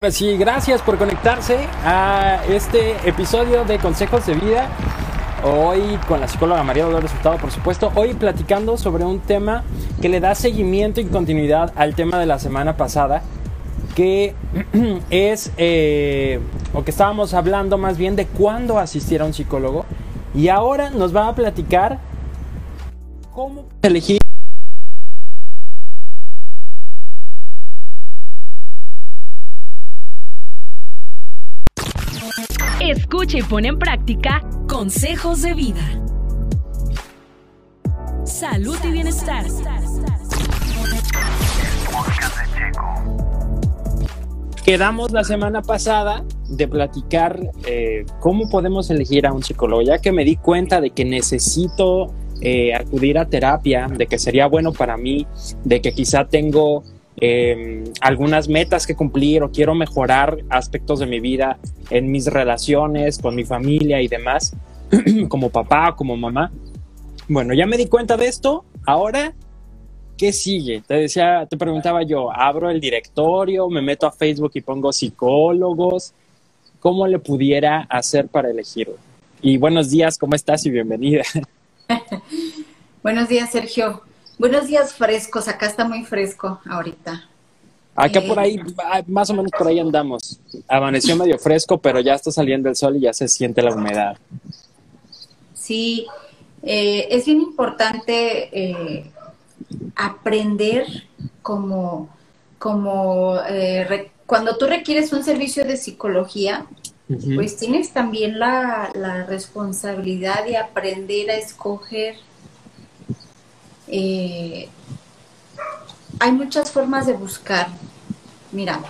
Pues sí, gracias por conectarse a este episodio de Consejos de Vida. Hoy con la psicóloga María Dolores Resultado, por supuesto. Hoy platicando sobre un tema que le da seguimiento y continuidad al tema de la semana pasada, que es, eh, o que estábamos hablando más bien de cuándo asistir a un psicólogo. Y ahora nos va a platicar cómo elegir Escucha y pone en práctica consejos de vida. Salud y bienestar. Quedamos la semana pasada de platicar eh, cómo podemos elegir a un psicólogo, ya que me di cuenta de que necesito eh, acudir a terapia, de que sería bueno para mí, de que quizá tengo eh, algunas metas que cumplir o quiero mejorar aspectos de mi vida en mis relaciones con mi familia y demás, como papá, como mamá. Bueno, ya me di cuenta de esto. Ahora, ¿qué sigue? Te decía, te preguntaba yo, abro el directorio, me meto a Facebook y pongo psicólogos. ¿Cómo le pudiera hacer para elegirlo? Y buenos días, ¿cómo estás? Y bienvenida. buenos días, Sergio. Buenos días frescos, acá está muy fresco ahorita. Acá por ahí, ah, más o menos por ahí andamos. Amaneció medio fresco, pero ya está saliendo el sol y ya se siente la humedad. Sí, eh, es bien importante eh, aprender como, como eh, cuando tú requieres un servicio de psicología, pues tienes también la, la responsabilidad de aprender a escoger eh, hay muchas formas de buscar. Mira,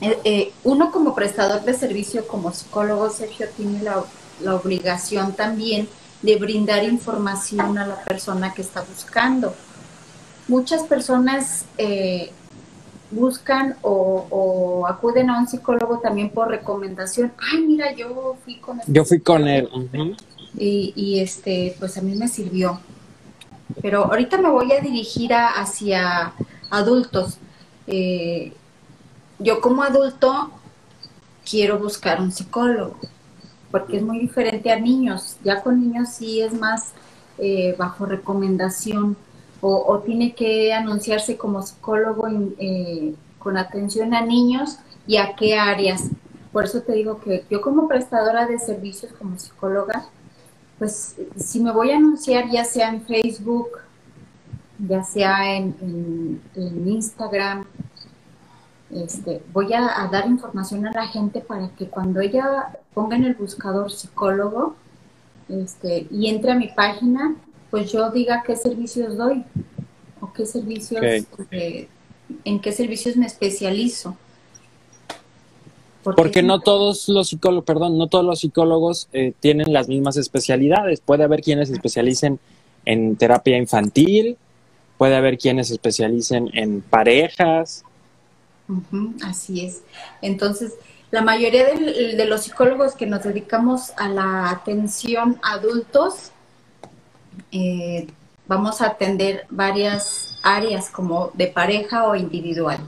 eh, eh, uno como prestador de servicio, como psicólogo, Sergio, tiene la, obligación también de brindar información a la persona que está buscando. Muchas personas buscan o, acuden a un psicólogo también por recomendación. Ay, mira, yo fui con él. Yo fui con él. y, y, este, pues a mí me sirvió pero ahorita me voy a dirigir hacia adultos. Eh, yo como adulto quiero buscar un psicólogo, porque es muy diferente a niños. Ya con niños sí es más eh, bajo recomendación o, tiene que anunciarse como psicólogo eh, con atención a niños y a qué áreas. Por eso te digo que yo como prestadora de servicios, como psicóloga, pues si me voy a anunciar ya sea en Facebook, ya sea en, Instagram, este, voy a, dar información a la gente para que cuando ella ponga en el buscador psicólogo este, y entre a mi página, pues yo diga qué servicios doy o qué servicios, eh, en qué servicios me especializo. Porque, no todos los psicólogos, perdón, no todos los psicólogos eh, tienen las mismas especialidades. Puede haber quienes se especialicen en terapia infantil, puede haber quienes se especialicen en parejas. así es. Entonces, la mayoría de, los psicólogos que nos dedicamos a la atención a adultos, eh, vamos a atender varias áreas como de pareja o individual.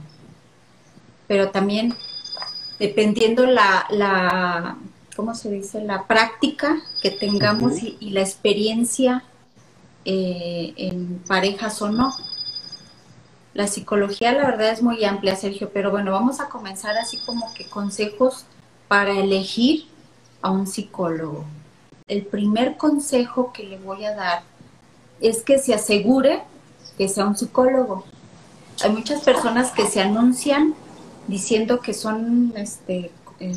Pero también dependiendo la, la ¿cómo se dice? La práctica que tengamos y, la experiencia eh, en parejas o no. La psicología, la verdad, es muy amplia, Sergio, pero bueno, vamos a comenzar así como que consejos para elegir a un psicólogo. El primer consejo que le voy a dar es que se asegure que sea un psicólogo. Hay muchas personas que se anuncian diciendo que son este, eh,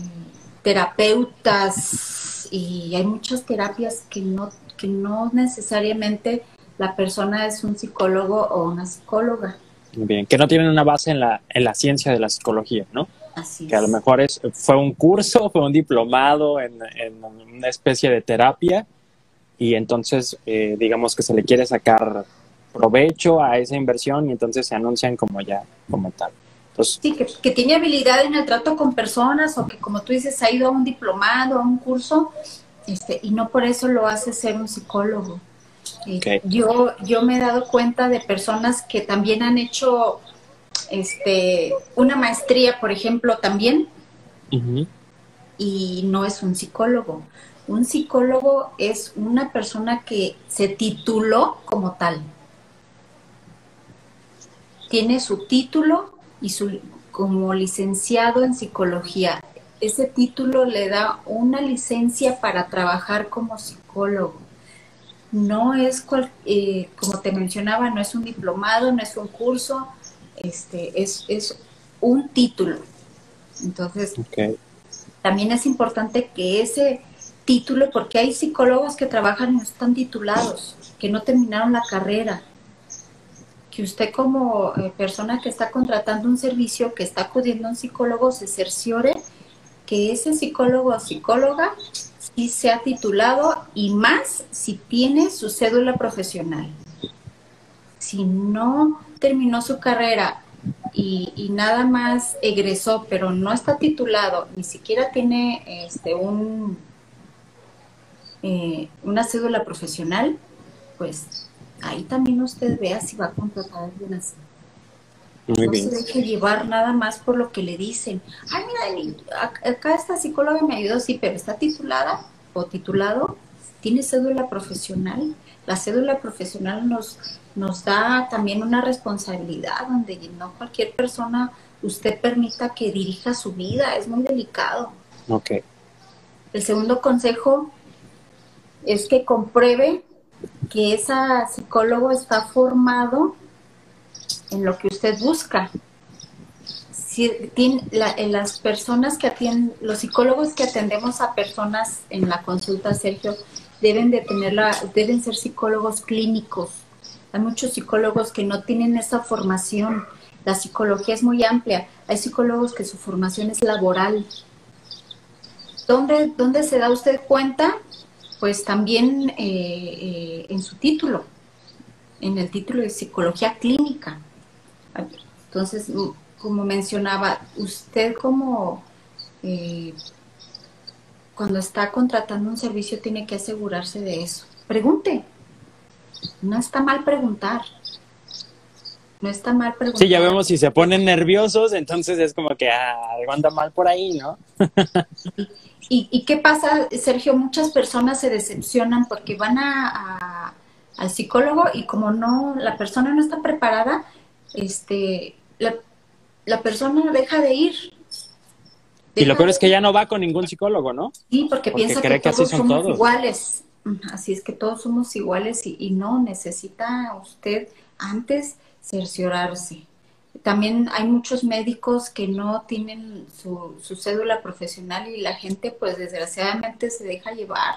terapeutas y hay muchas terapias que no, que no necesariamente la persona es un psicólogo o una psicóloga. Bien, que no tienen una base en la, en la ciencia de la psicología, ¿no? Así que a lo mejor es, fue un curso, fue un diplomado en, una especie de terapia y entonces eh, digamos que se le quiere sacar provecho a esa inversión y entonces se anuncian como ya, como tal sí, que, tiene habilidad en el trato con personas o que, como tú dices, ha ido a un diplomado, a un curso, este, y no por eso lo hace ser un psicólogo. Eh, yo, yo me he dado cuenta de personas que también han hecho este, una maestría, por ejemplo, también, y no es un psicólogo. Un psicólogo es una persona que se tituló como tal. Tiene su título y su como licenciado en psicología. Ese título le da una licencia para trabajar como psicólogo. No es, eh, como te mencionaba, no es un diplomado, no es un curso, este, es, es un título. Entonces, también es importante que ese título, porque hay psicólogos que trabajan y no están titulados, que no terminaron la carrera, que usted como eh, persona que está contratando un servicio, que está acudiendo a un psicólogo, se cerciore que ese psicólogo o psicóloga sí sea titulado y más si tiene su cédula profesional. Si no terminó su carrera y, nada más egresó, pero no está titulado, ni siquiera tiene este un eh, una cédula profesional, pues ahí también usted vea si va a contratar a alguien así. no se deje llevar nada más por lo que le dicen. Ay, mira, acá esta psicóloga me ayudó, sí, pero está titulada o titulado, tiene cédula profesional. La cédula profesional nos, nos da también una responsabilidad donde no cualquier persona usted permita que dirija su vida, es muy delicado. Ok. El segundo consejo es que compruebe que ese psicólogo está formado en lo que usted busca. Si, las personas que atienden, los psicólogos que atendemos a personas en la consulta, Sergio, deben de tenerla, deben ser psicólogos clínicos. Hay muchos psicólogos que no tienen esa formación. La psicología es muy amplia. Hay psicólogos que su formación es laboral. ¿Dónde, dónde se da usted cuenta? Pues también eh, eh, en su título, en el título de psicología clínica. Entonces, como mencionaba, usted como eh, cuando está contratando un servicio tiene que asegurarse de eso. Pregunte. No está mal preguntar. No está mal preguntar. Sí, ya vemos si se ponen nerviosos, entonces es como que ah, algo anda mal por ahí, ¿no? ¿Y, qué pasa, Sergio? Muchas personas se decepcionan porque van a, al psicólogo y como no, la persona no está preparada, este, la, persona deja de ir. y lo peor es que ya no va con ningún psicólogo, ¿no? Sí, porque, piensa que, todos somos iguales. Así es que todos somos iguales y, y no, necesita usted antes cerciorarse. También hay muchos médicos que no tienen su, cédula profesional y la gente pues desgraciadamente se deja llevar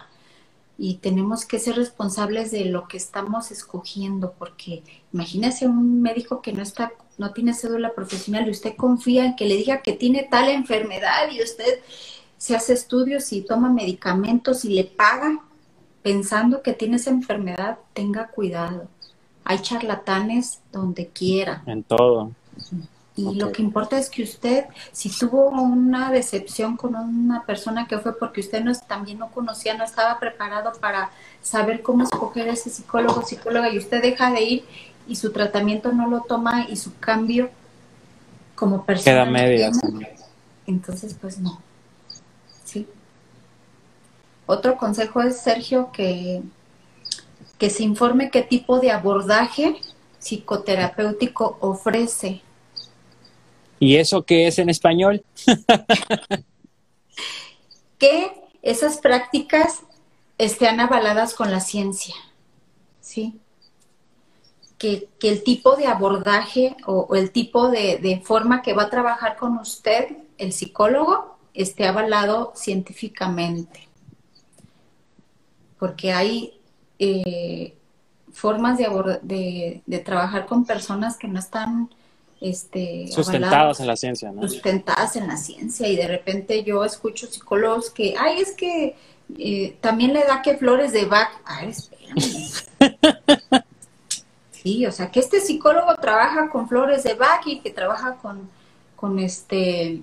y tenemos que ser responsables de lo que estamos escogiendo porque imagínese un médico que no está no tiene cédula profesional y usted confía en que le diga que tiene tal enfermedad y usted se hace estudios y toma medicamentos y le paga pensando que tiene esa enfermedad, tenga cuidado. Hay charlatanes donde quiera. En todo. Y lo que importa es que usted, si tuvo una decepción con una persona que fue porque usted no, también no conocía, no estaba preparado para saber cómo escoger ese psicólogo, psicóloga, y usted deja de ir y su tratamiento no lo toma y su cambio como persona. Queda media. entonces, pues no. Otro consejo es, Sergio, que, que se informe qué tipo de abordaje psicoterapéutico ofrece ¿Y eso qué es en español? que esas prácticas estén avaladas con la ciencia, ¿sí? Que, el tipo de abordaje o, el tipo de, forma que va a trabajar con usted, el psicólogo, esté avalado científicamente. Porque hay eh, formas de, de, trabajar con personas que no están este, sustentadas en la ciencia, ¿no? Sustentadas en la ciencia y de repente yo escucho psicólogos que, ay, es que eh, también le da que flores de Bach. Ay, espérame. sí, o sea, que este psicólogo trabaja con flores de Bach y que trabaja con, con este,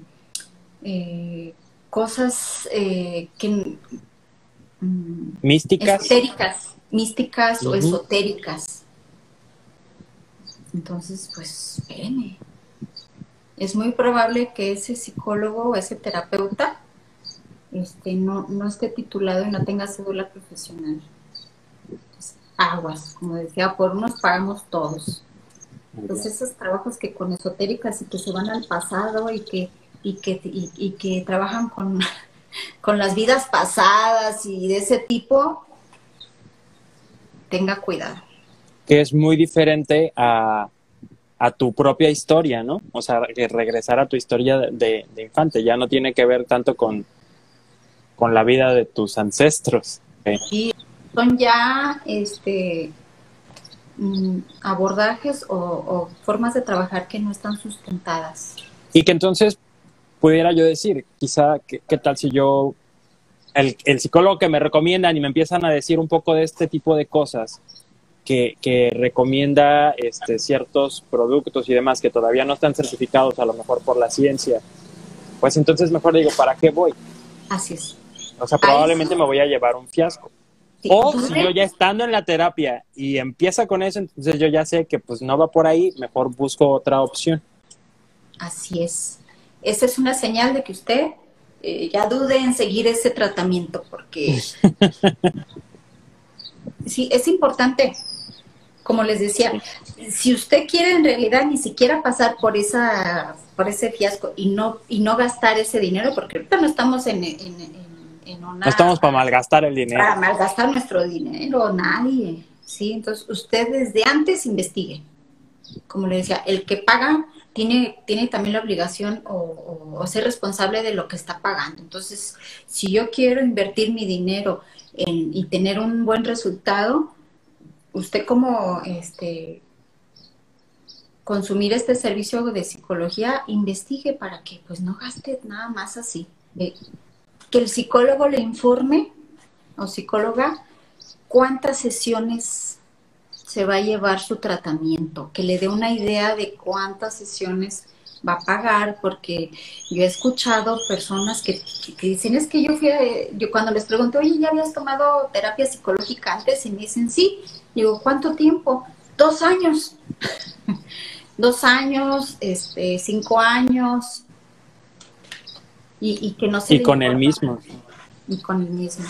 eh, cosas eh, que... Mm, místicas. Esotéricas, místicas o esotéricas entonces, pues, espérenme. es muy probable que ese psicólogo o ese terapeuta este, no, no esté titulado y no tenga cédula profesional. aguas, como decía, por unos pagamos todos. Entonces esos trabajos que con esotéricas y que se van al pasado y que, y que, y, que trabajan con, con las vidas pasadas y de ese tipo, tenga cuidado. Que es muy diferente a, a tu propia historia, ¿no? O sea, regresar a tu historia de, infante, ya no tiene que ver tanto con, con la vida de tus ancestros. Y son ya este mm, abordajes o, formas de trabajar que no están sustentadas. Y que entonces pudiera yo decir, quizá, ¿qué, tal si yo, el, el psicólogo que me recomiendan y me empiezan a decir un poco de este tipo de cosas, que, recomienda este, ciertos productos y demás que todavía no están certificados a lo mejor por la ciencia, pues entonces mejor digo, ¿para qué voy? Así es. O sea, probablemente me voy a llevar un fiasco. O si yo ya estando en la terapia y empieza con eso, entonces yo ya sé que pues no va por ahí, mejor busco otra opción. Así es. Esa es una señal de que usted eh, ya dude en seguir ese tratamiento, porque sí, es importante como les decía, si usted quiere en realidad ni siquiera pasar por esa por ese fiasco y no y no gastar ese dinero, porque ahorita no estamos en, en, una... No estamos para malgastar el dinero. Para malgastar nuestro dinero, nadie. Sí, entonces usted desde antes investigue. Como le decía, el que paga tiene, tiene también la obligación o, ser responsable de lo que está pagando. Entonces, si yo quiero invertir mi dinero en, y tener un buen resultado, usted como este consumir este servicio de psicología, investigue para que pues no gaste nada más así. que el psicólogo le informe o psicóloga cuántas sesiones se va a llevar su tratamiento, que le dé una idea de cuántas sesiones va a pagar, porque yo he escuchado personas que, dicen, es que yo fui, yo cuando les pregunto, oye, ¿ya habías tomado terapia psicológica antes? Y me dicen, sí, Digo, ¿cuánto tiempo? Dos años. Dos años, este, cinco años. Y, que no se... Y con el mismo. Y con el mismo.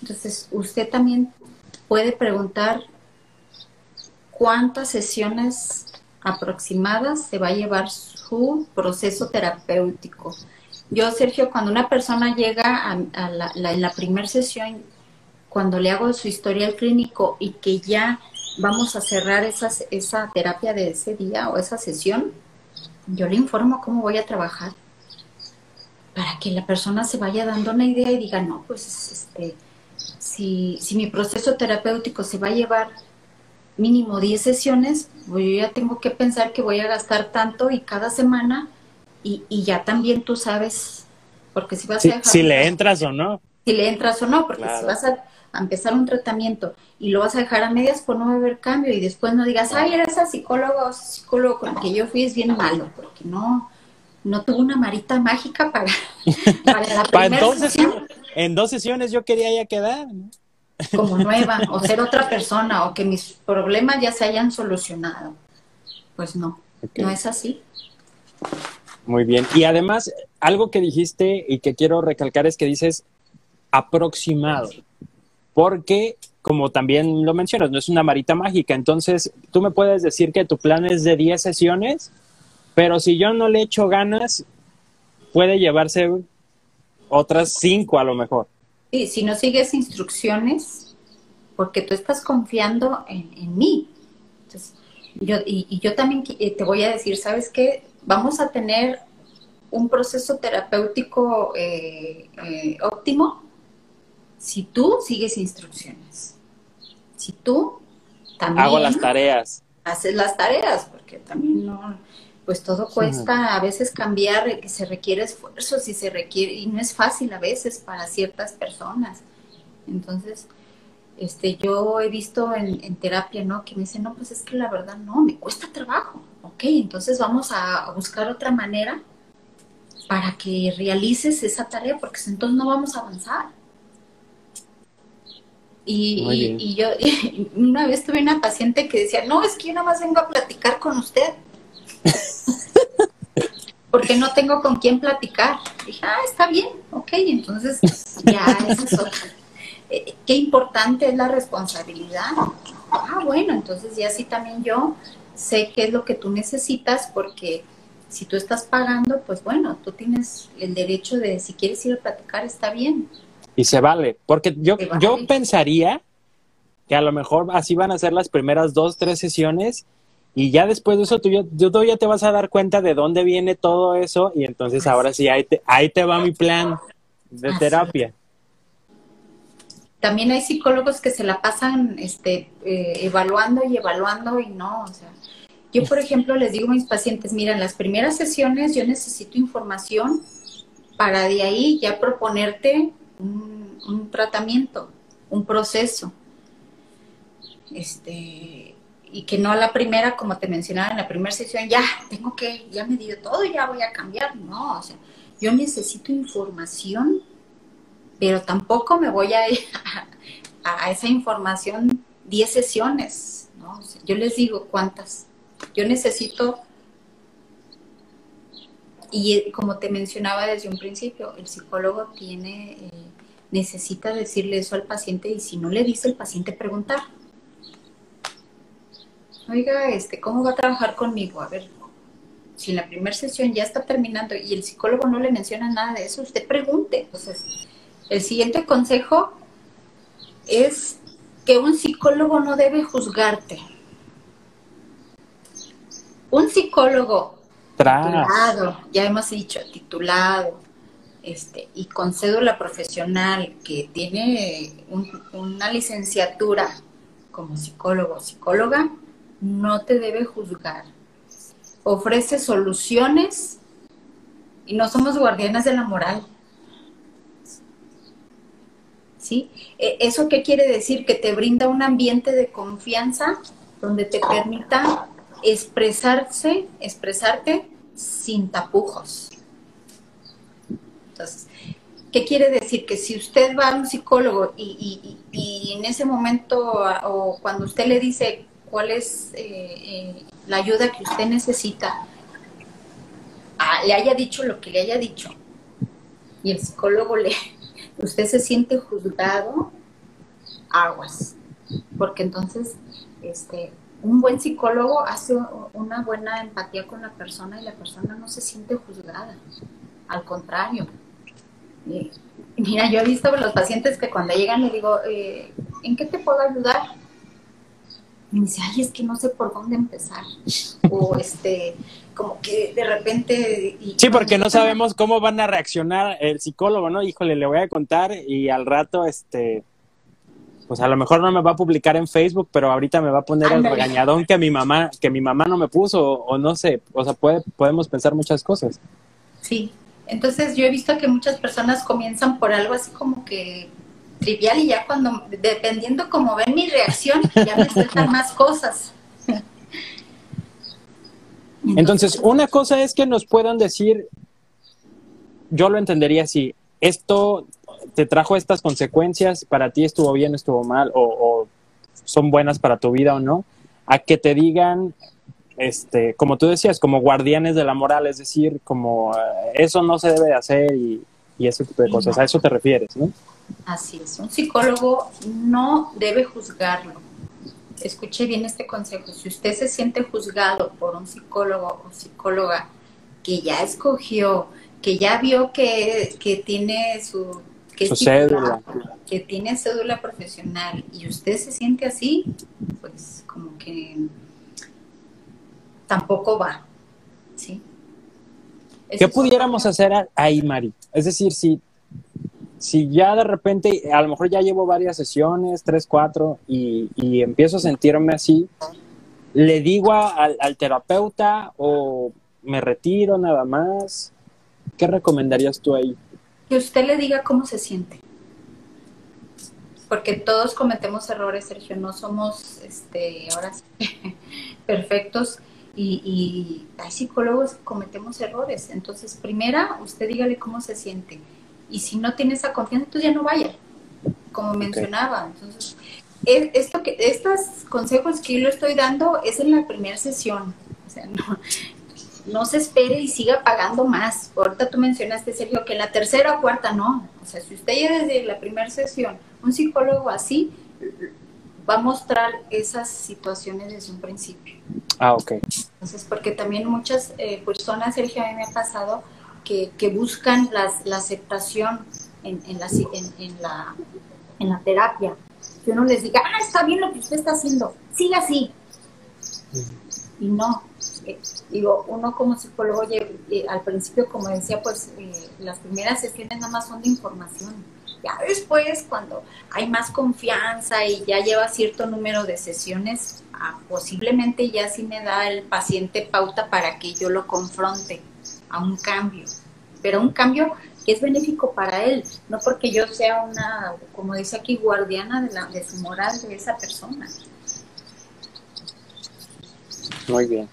Entonces, usted también puede preguntar cuántas sesiones aproximadas se va a llevar su proceso terapéutico. Yo, Sergio, cuando una persona llega en la primera sesión, cuando le hago su historial clínico y que ya vamos a cerrar esa terapia de ese día o esa sesión, yo le informo cómo voy a trabajar para que la persona se vaya dando una idea y diga, no, pues este, si, si mi proceso terapéutico se va a llevar mínimo 10 sesiones, pues yo ya tengo que pensar que voy a gastar tanto y cada semana y, y ya también tú sabes, porque si vas a dejar... Si le entras o no. Si le entras o no, porque si vas a a empezar un tratamiento y lo vas a dejar a medias, pues no va a haber cambio y después no digas, ay, era esa psicóloga o psicólogo con el que yo fui es bien malo, porque no, no tuvo una marita mágica para, para la primera entonces, sesión. En dos sesiones yo quería ya quedar. Como nueva, o ser otra persona, o que mis problemas ya se hayan solucionado. Pues no, no es así. Muy bien. Y además, algo que dijiste y que quiero recalcar es que dices aproximado porque como también lo mencionas, no es una marita mágica, entonces tú me puedes decir que tu plan es de 10 sesiones, pero si yo no le echo ganas, puede llevarse otras 5 a lo mejor. Sí, si no sigues instrucciones, porque tú estás confiando en, mí. yo, y, yo también eh, te voy a decir, ¿sabes qué? Vamos a tener un proceso terapéutico eh, eh, óptimo si tú sigues instrucciones, si tú también... Hago las tareas. Haces las tareas, porque también no, pues todo cuesta a veces cambiar, que se requiere esfuerzo, si se requiere, y no es fácil a veces para ciertas personas. Entonces, este, yo he visto en, en, terapia, ¿no? Que me dicen, no, pues es que la verdad no, me cuesta trabajo. Ok, entonces vamos a buscar otra manera para que realices esa tarea, porque entonces no vamos a avanzar. Y, yo una vez tuve una paciente que decía, no, es que yo nada más vengo a platicar con usted. porque no tengo con quién platicar. Dije, ah, está bien, ok, entonces ya eso es eh, qué importante es la responsabilidad. Ah, bueno, entonces ya sí también yo sé qué es lo que tú necesitas porque si tú estás pagando, pues bueno, tú tienes el derecho de si quieres ir a platicar, está bien. Y se vale, porque yo, yo pensaría que a lo mejor así van a ser las primeras dos, tres sesiones y ya después de eso tú ya, tú ya te vas a dar cuenta de dónde viene todo eso y entonces ahora sí, ahí te, ahí te va mi plan de terapia. También hay psicólogos que se la pasan este, eh, evaluando y evaluando y no, o sea, yo, por ejemplo, les digo a mis pacientes, mira, en las primeras sesiones yo necesito información para de ahí ya proponerte un, tratamiento, un proceso. Este, y que no a la primera, como te mencionaba en la primera sesión, ya tengo que, ya me dio todo, ya voy a cambiar. No, o sea, yo necesito información, pero tampoco me voy a ir a, esa información 10 sesiones. ¿no? yo les digo cuántas yo necesito, y como te mencionaba desde un principio, el psicólogo tiene, eh, necesita decirle eso al paciente y si no le dice el paciente preguntar. Oiga, este, ¿cómo va a trabajar conmigo? A ver, si en la primera sesión ya está terminando y el psicólogo no le menciona nada de eso, usted pregunte. Entonces, el siguiente consejo es que un psicólogo no debe juzgarte. Un psicólogo titulado, ya hemos dicho, titulado, este, y con cédula profesional que tiene una licenciatura como psicólogo o psicóloga, no te debe juzgar. Ofrece soluciones y no somos guardianes de la moral. ¿Sí? E, ¿Eso qué quiere decir? Que te brinda un ambiente de confianza donde te permita expresarse, expresarte sin tapujos. Entonces, ¿qué quiere decir? Que si usted va a un psicólogo y, en ese momento o cuando usted le dice cuál es eh, eh, la ayuda que usted necesita, ah, le haya dicho lo que le haya dicho y el psicólogo le, usted se siente juzgado, aguas, porque entonces este, un buen psicólogo hace una buena empatía con la persona y la persona no se siente juzgada. Al contrario. mira, yo he visto a los pacientes que cuando llegan le digo, eh, ¿en qué te puedo ayudar? Y me dice, ay, es que no sé por dónde empezar. o este, como que de repente... sí, porque no sabemos cómo van a reaccionar el psicólogo, ¿no? Híjole, le voy a contar y al rato, este, pues a lo mejor no me va a publicar en Facebook, pero ahorita me va a poner el regañadón que mi mamá, que mi mamá no me puso, o, no sé, o sea, puede, podemos pensar muchas cosas. Sí, entonces yo he visto que muchas personas comienzan por algo así como que trivial y ya cuando, dependiendo cómo ven mi reacción, ya me sueltan más cosas. Entonces, una cosa es que nos puedan decir, yo lo entendería así, esto te trajo estas consecuencias, para ti estuvo bien, estuvo mal, o, son buenas para tu vida o no, a que te digan, este, como tú decías, como guardianes de la moral, es decir, como eh, eso no se debe de hacer y, y ese tipo de cosas, a eso te refieres, ¿no? Así es, un psicólogo no debe juzgarlo. Escuche bien este consejo, si usted se siente juzgado por un psicólogo o psicóloga que ya escogió, que ya vio que, que tiene su que, cédula. que tiene cédula profesional y usted se siente así, pues como que tampoco va, ¿sí? ¿Qué pudiéramos hacer ahí, Mari? Es decir, si, si ya de repente, a lo mejor ya llevo varias sesiones, tres, cuatro, y, empiezo a sentirme así, ¿le digo al, terapeuta o me retiro nada más? ¿Qué recomendarías tú ahí? que usted le diga cómo se siente. Porque todos cometemos errores, Sergio, no somos, este, ahora sí, perfectos y, hay psicólogos que cometemos errores. Entonces, primera, usted dígale cómo se siente. Y si no tiene esa confianza, entonces ya no vaya, como mencionaba. Entonces, e, esto que, estos consejos que yo le estoy dando es en la primera sesión. O sea, no, no se espere y siga pagando más. Ahorita tú mencionaste, Sergio, que en la tercera o cuarta no. O sea, si usted ya desde la primera sesión, un psicólogo así, va a mostrar esas situaciones desde un principio. Ah, ok. Entonces, porque también muchas eh, personas, Sergio, a mí me ha pasado que, que buscan las, la aceptación en, en, la, en, en, la, en la terapia. Que uno les diga, ah, está bien lo que usted está haciendo, siga así. Y no, eh, digo, uno como psicólogo, eh, al principio, como decía, pues eh, las primeras sesiones nada más son de información. Ya después, cuando hay más confianza y ya lleva cierto número de sesiones, ah, posiblemente ya sí me da el paciente pauta para que yo lo confronte a un cambio. Pero un cambio que es benéfico para él, no porque yo sea una, como dice aquí, guardiana de, la, de su moral de esa persona. Muy bien.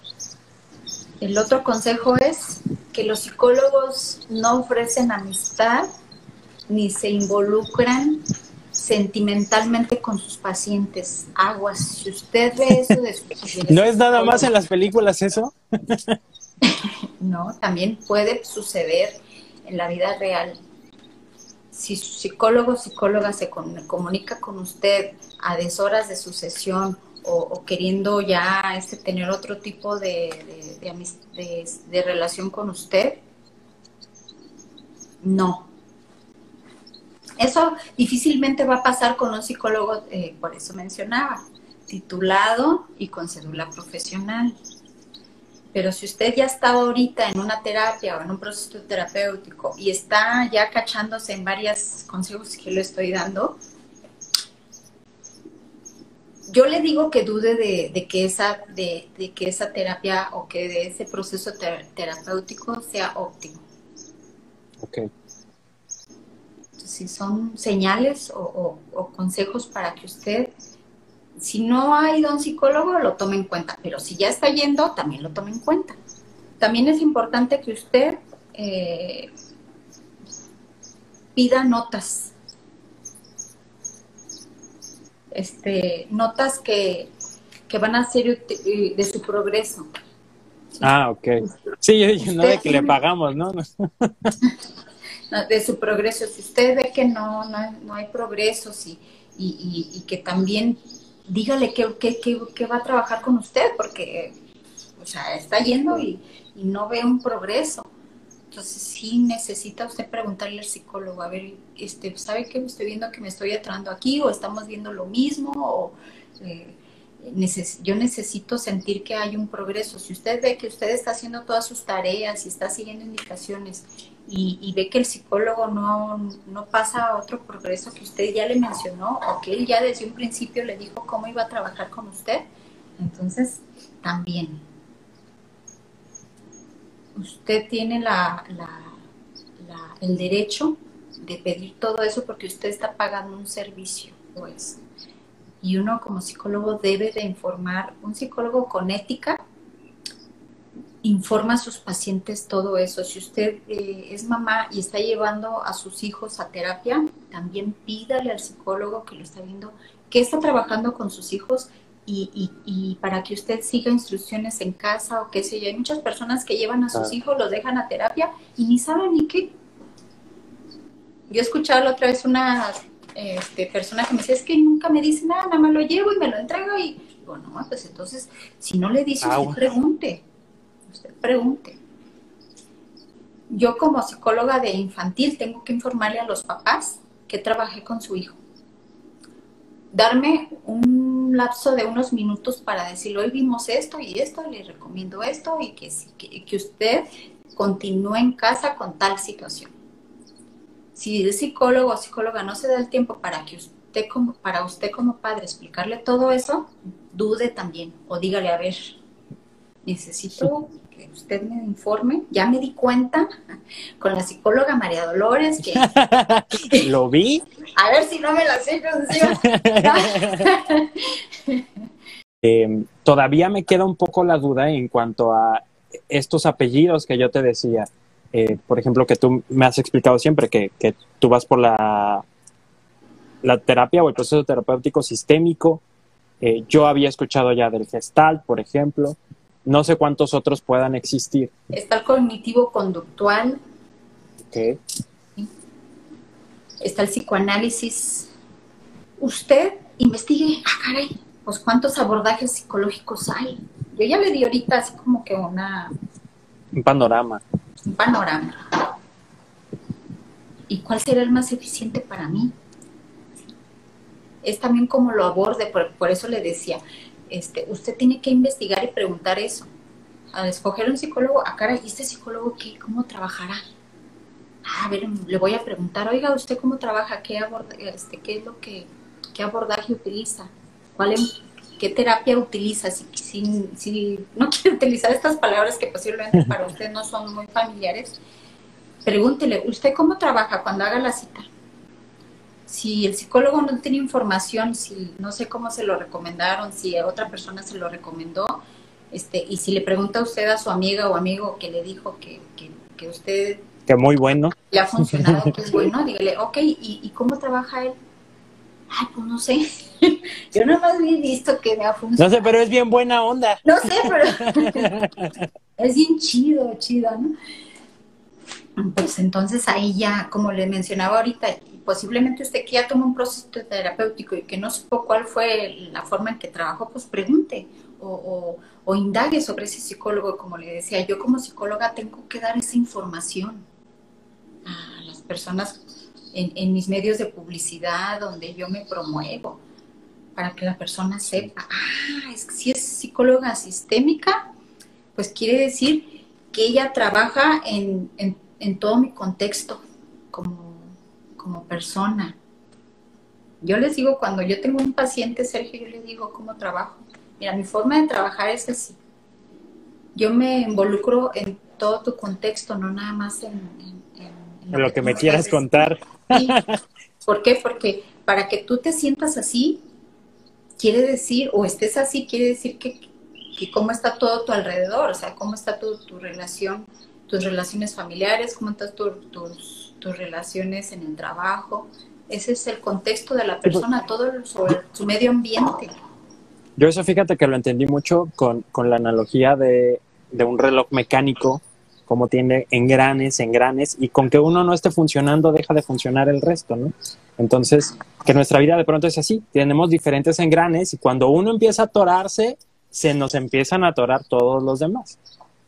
El otro consejo es que los psicólogos no ofrecen amistad ni se involucran sentimentalmente con sus pacientes. Aguas, si usted ve eso de sus ¿No es nada más en las películas eso? no, también puede suceder en la vida real. Si su psicólogo o psicóloga se comunica con usted a deshoras de su sesión o, queriendo ya este, tener otro tipo de, de, relación con usted, no. Eso difícilmente va a pasar con un psicólogo, eh, por eso mencionaba, titulado y con cédula profesional. Pero si usted ya está ahorita en una terapia o en un proceso terapéutico y está ya cachándose en varios consejos que le estoy dando, yo le digo que dude de, que, esa, de, que esa terapia o que de ese proceso terapéutico sea óptimo. Ok. si son señales o, consejos para que usted, si no ha ido a un psicólogo, lo tome en cuenta, pero si ya está yendo, también lo tome en cuenta. También es importante que usted eh, pida notas este, notas que, van a ser de su progreso. Ah, ok. Sí, yo no de que le pagamos, ¿no? de su progreso. Si usted ve que no, no, hay progresos y, y, que también dígale que, va a trabajar con usted, porque, o sea, está yendo y, y no ve un progreso. Entonces sí necesita usted preguntarle al psicólogo, a ver, este, ¿sabe qué estoy viendo que me estoy atrando aquí? ¿O estamos viendo lo mismo? ¿O eh, yo necesito sentir que hay un progreso? Si usted ve que usted está haciendo todas sus tareas y está siguiendo indicaciones y, ve que el psicólogo no, no pasa a otro progreso que usted ya le mencionó o que él ya desde un principio le dijo cómo iba a trabajar con usted, entonces también usted tiene la, el derecho de pedir todo eso porque usted está pagando un servicio, pues. Y uno como psicólogo debe de informar, un psicólogo con ética informa a sus pacientes todo eso. Si usted eh, es mamá y está llevando a sus hijos a terapia, también pídale al psicólogo que lo está viendo, que está trabajando con sus hijos y, y, para que usted siga instrucciones en casa o qué sé yo. Hay muchas personas que llevan a sus hijos, los dejan a terapia y ni saben ni qué. Yo he escuchado la otra vez una este, persona que me dice, es que nunca me dice nada, nada más lo llevo y me lo entrego y bueno, pues entonces, si no le dice, ah, usted pregunte, usted pregunte. Yo como psicóloga de infantil tengo que informarle a los papás que trabajé con su hijo darme un lapso de unos minutos para decirle, hoy vimos esto y esto, le recomiendo esto y que, que, usted continúe en casa con tal situación. Si el psicólogo o psicóloga no se da el tiempo para que usted como, para usted como padre explicarle todo eso, dude también o dígale, a ver, necesito que usted me informe. Ya me di cuenta con la psicóloga María Dolores que... ¿Lo vi? A ver si no me la sé eh, todavía me queda un poco la duda en cuanto a estos apellidos que yo te decía. Eh, por ejemplo, que tú me has explicado siempre que, que tú vas por la, la terapia o el proceso terapéutico sistémico. Eh, yo había escuchado ya del Gestalt, por ejemplo no sé cuántos otros puedan existir. Está el cognitivo conductual. Okay. Está el psicoanálisis. Usted investigue, ah, caray, pues cuántos abordajes psicológicos hay. Yo ya le di ahorita así como que una... Un panorama. Un panorama. ¿Y cuál será el más eficiente para mí? Es también como lo aborde, por, eso le decía, este, usted tiene que investigar y preguntar eso. Al escoger un psicólogo, a ah, cara, ¿y este psicólogo qué? ¿Cómo trabajará? Ah, a ver, le voy a preguntar, oiga, ¿usted cómo trabaja? ¿Qué, aborda, este, qué es lo que, qué abordaje utiliza? ¿Cuál, qué terapia utiliza, si, si, no quiere utilizar estas palabras que posiblemente para usted no son muy familiares, pregúntele, ¿usted cómo trabaja cuando haga la cita? Si el psicólogo no tiene información, si no sé cómo se lo recomendaron, si otra persona se lo recomendó, este, y si le pregunta a usted a su amiga o amigo que le dijo que, que, usted... Que muy bueno. Le ha funcionado, que es bueno, dígale, ok, ¿y, ¿y cómo trabaja él? Ay, pues no sé. Yo nada más he visto que me ha funcionado. No sé, pero es bien buena onda. No sé, pero es bien chido, chido, ¿no? Pues entonces ahí ya, como le mencionaba ahorita, posiblemente usted que ya tomó un proceso terapéutico y que no supo cuál fue la forma en que trabajó, pues pregunte o, o indague sobre ese psicólogo. Como le decía, yo como psicóloga tengo que dar esa información a las personas en, mis medios de publicidad donde yo me promuevo para que la persona sepa, ah, es que si es psicóloga sistémica, pues quiere decir que ella trabaja en, todo mi contexto como, como persona. Yo les digo, cuando yo tengo un paciente, Sergio, yo le digo cómo trabajo. Mira, mi forma de trabajar es así. Yo me involucro en todo tu contexto, no nada más en, lo, que, me quieras contar. ¿Por qué? Porque para que tú te sientas así, quiere decir, o estés así, quiere decir que, cómo está todo tu alrededor, o sea, cómo está tu, tu relación, tus relaciones familiares, cómo están tus, tus relaciones en el trabajo. Ese es el contexto de la persona, todo sobre su medio ambiente. Yo eso fíjate que lo entendí mucho con, con la analogía de, de un reloj mecánico como tiene engranes, engranes, y con que uno no esté funcionando, deja de funcionar el resto, ¿no? Entonces, que nuestra vida de pronto es así, tenemos diferentes engranes y cuando uno empieza a atorarse, se nos empiezan a atorar todos los demás.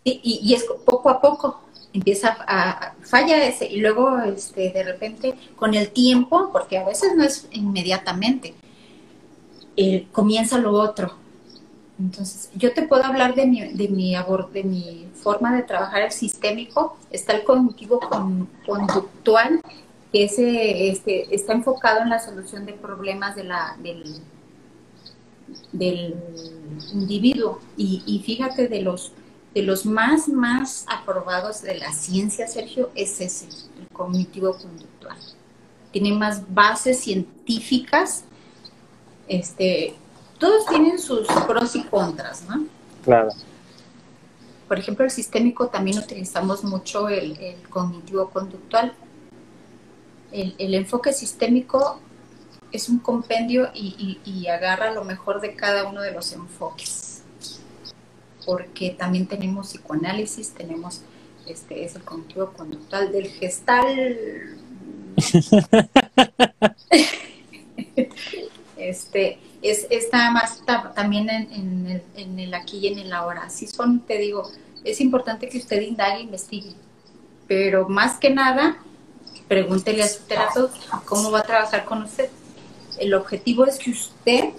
Y, y, es poco a poco, empieza a, falla ese y luego este, de repente con el tiempo, porque a veces no es inmediatamente, eh, comienza lo otro, entonces, yo te puedo hablar de mi, de mi, de mi forma de trabajar el sistémico, está el cognitivo conductual, que ese, este, está enfocado en la solución de problemas de la, del, del individuo. Y, y, fíjate, de los, de los más, más aprobados de la ciencia, Sergio, es ese, el cognitivo conductual. Tiene más bases científicas, este, todos tienen sus pros y contras, ¿no? Claro. Por ejemplo, el sistémico también utilizamos mucho el, cognitivo conductual. El, enfoque sistémico es un compendio y, agarra lo mejor de cada uno de los enfoques. Porque también tenemos psicoanálisis, tenemos este es el cognitivo conductual del gestal. este es, está más también en, el, en, el, aquí y en el ahora. Así son, te digo, es importante que usted indague investigue, pero más que nada, pregúntele a su terapeuta cómo va a trabajar con usted. El objetivo es que usted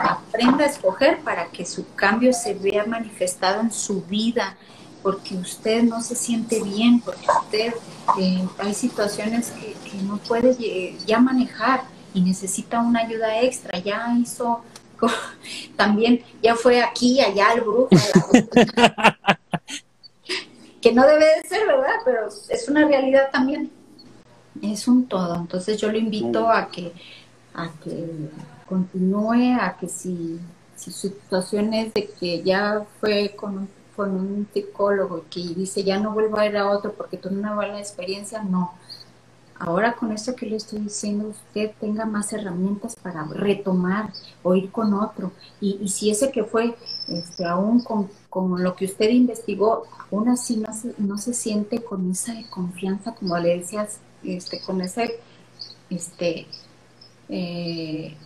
aprenda a escoger para que su cambio se vea manifestado en su vida, porque usted no se siente bien, porque usted eh, hay situaciones que, que no puede ya manejar y necesita una ayuda extra. Ya hizo, también ya fue aquí, allá al brujo. que no debe de ser, ¿verdad? Pero es una realidad también. Es un todo. Entonces yo lo invito a que, a que continúe, a que si, si su situación es de que ya fue con, con un psicólogo que dice ya no vuelvo a ir a otro porque tuve una buena experiencia, no ahora con esto que le estoy diciendo, usted tenga más herramientas para retomar o ir con otro. Y, si ese que fue, este, aún con, lo que usted investigó, aún así no se, no se siente con esa confianza, como le decías, este, con ese este, eh,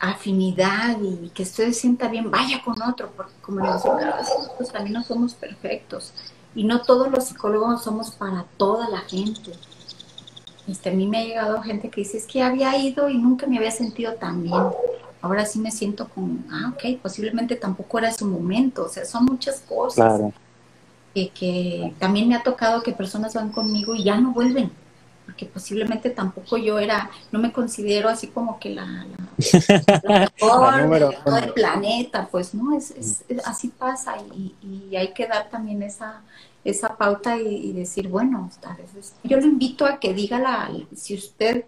afinidad y que usted se sienta bien, vaya con otro, porque como le decía, pues también no somos perfectos y no todos los psicólogos somos para toda la gente. Este, a mí me ha llegado gente que dice, es que había ido y nunca me había sentido tan bien. Ahora sí me siento como, ah, ok, posiblemente tampoco era su momento. O sea, son muchas cosas. Que, que también me ha tocado que personas van conmigo y ya no vuelven porque posiblemente tampoco yo era, no me considero así como que la, la, mejor del planeta, pues no, es, es, así pasa y, y, hay que dar también esa, esa pauta y, decir, bueno, yo le invito a que diga la, si usted,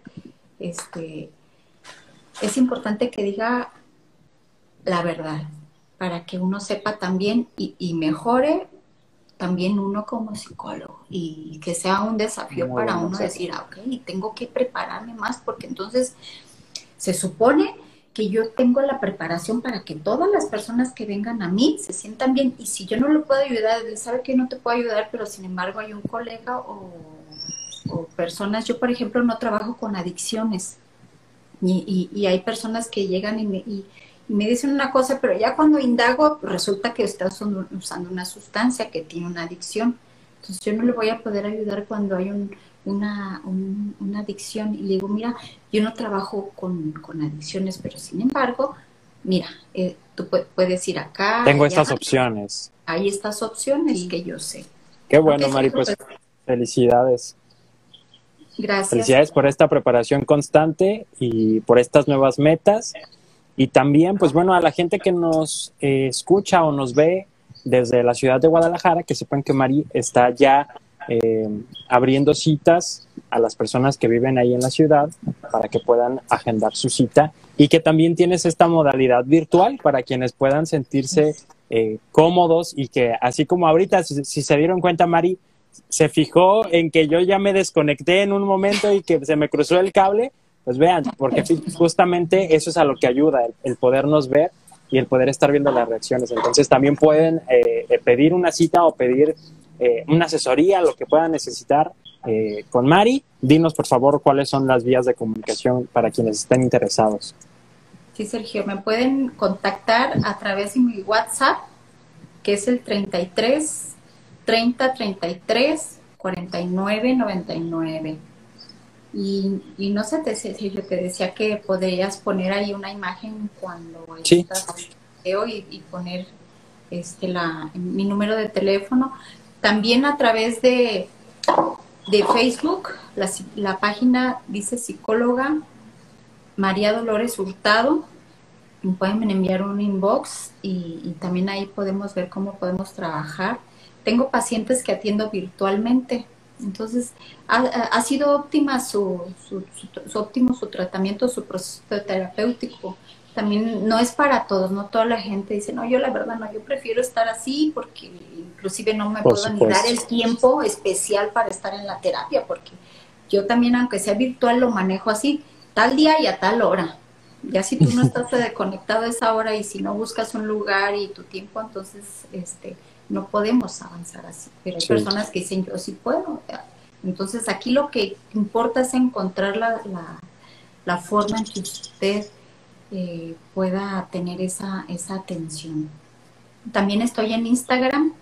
este, es importante que diga la verdad, para que uno sepa también y, y mejore también uno como psicólogo y que sea un desafío para uno decir, ah, ok, tengo que prepararme más porque entonces se supone que yo tengo la preparación para que todas las personas que vengan a mí se sientan bien. Y si yo no lo puedo ayudar, él sabe que no te puedo ayudar, pero sin embargo hay un colega o, personas, yo por ejemplo no trabajo con adicciones. Y, hay personas que llegan y me, y, me dicen una cosa, pero ya cuando indago resulta que estás usando una sustancia que tiene una adicción. Entonces yo no le voy a poder ayudar cuando hay una, una, adicción. Y le digo, mira, yo no trabajo con, adicciones, pero sin embargo, mira, eh, tú puedes ir acá. Tengo estas opciones. Hay estas opciones que yo sé. Qué bueno, Mari, pues felicidades. Gracias. Felicidades por esta preparación constante y por estas nuevas metas. Y también, pues bueno, a la gente que nos eh, escucha o nos ve desde la ciudad de Guadalajara, que sepan que Mari está ya eh, abriendo citas a las personas que viven ahí en la ciudad para que puedan agendar su cita y que también tienes esta modalidad virtual para quienes puedan sentirse eh, cómodos y que así como ahorita, si, se dieron cuenta, Mari, se fijó en que yo ya me desconecté en un momento y que se me cruzó el cable, pues vean, porque justamente eso es a lo que ayuda, el, podernos ver y el poder estar viendo las reacciones. Entonces también pueden eh, eh, pedir una cita o pedir eh, una asesoría, lo que puedan necesitar con Mari. Dinos por favor cuáles son las vías de comunicación para quienes estén interesados. Sí, Sergio, me pueden contactar a través de mi WhatsApp, que es el 33 30 33 49 99. Y, y no sé, te, yo te decía que podrías poner ahí una imagen cuando estás video y, y, poner este la mi número de teléfono. También a través de, de Facebook, la, la página dice psicóloga María Dolores Hurtado. Pueden enviar un inbox y, también ahí podemos ver cómo podemos trabajar. Tengo pacientes que atiendo virtualmente entonces, ha, sido óptima su, su, óptimo su tratamiento, su proceso terapéutico. También no es para todos, no toda la gente dice, no, yo la verdad no, yo prefiero estar así porque inclusive no me puedo ni dar el tiempo especial para estar en la terapia, porque yo también, aunque sea virtual, lo manejo así, tal día y a tal hora. Ya si tú no estás conectado a esa hora y si no buscas un lugar y tu tiempo, entonces, este, no podemos avanzar así. Pero hay personas que dicen, yo sí puedo. Entonces aquí lo que importa es encontrar la, la, forma en que usted eh, pueda tener esa, esa atención. También estoy en Instagram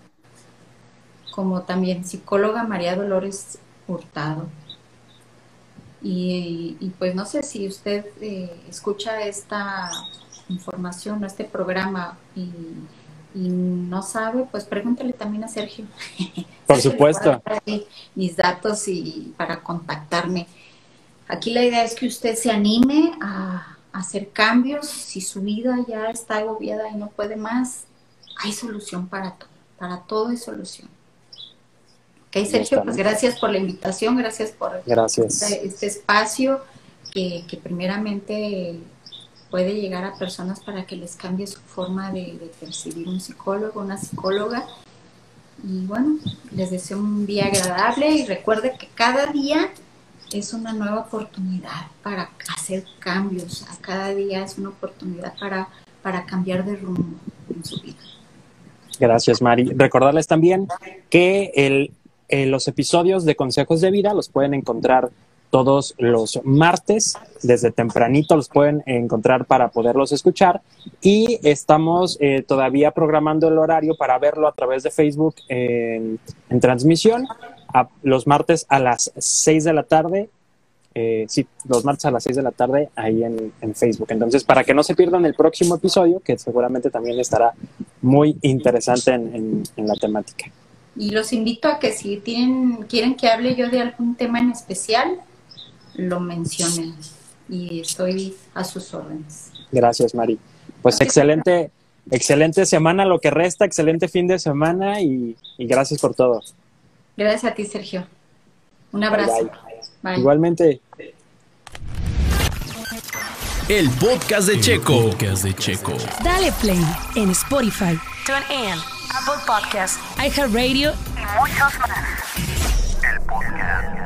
como también psicóloga María Dolores Hurtado. Y, pues no sé si usted eh, escucha esta información, este programa y y no sabe, pues pregúntale también a Sergio. Por supuesto. Mis datos y para contactarme. Aquí la idea es que usted se anime a, hacer cambios. Si su vida ya está agobiada y no puede más, hay solución para todo. Para todo hay solución. Ok, Sergio, pues gracias por la invitación, gracias por Este, este, espacio que, que primeramente puede llegar a personas para que les cambie su forma de, percibir un psicólogo, una psicóloga. Y bueno, les deseo un día agradable y recuerde que cada día es una nueva oportunidad para hacer cambios. A cada día es una oportunidad para, para cambiar de rumbo en su vida. Gracias, Mari. Recordarles también que el, eh, los episodios de Consejos de Vida los pueden encontrar todos los martes, desde tempranito los pueden encontrar para poderlos escuchar y estamos eh, todavía programando el horario para verlo a través de Facebook en, transmisión los martes a las 6 de la tarde. Eh, sí, los martes a las 6 de la tarde ahí en, Facebook. Entonces, para que no se pierdan el próximo episodio, que seguramente también estará muy interesante en, en la temática. Y los invito a que si tienen, quieren que hable yo de algún tema en especial, lo mencionen. Y estoy a sus órdenes. Gracias, Mari. Pues gracias. excelente, excelente semana, lo que resta, excelente fin de semana y, y gracias por todo. Gracias a ti, Sergio. Un abrazo. Bye, bye. Bye. Igualmente. El podcast de Checo. El podcast de Checo. Dale play en Spotify, TuneIn, Apple Podcasts, iHeartRadio y muchos más. El podcast.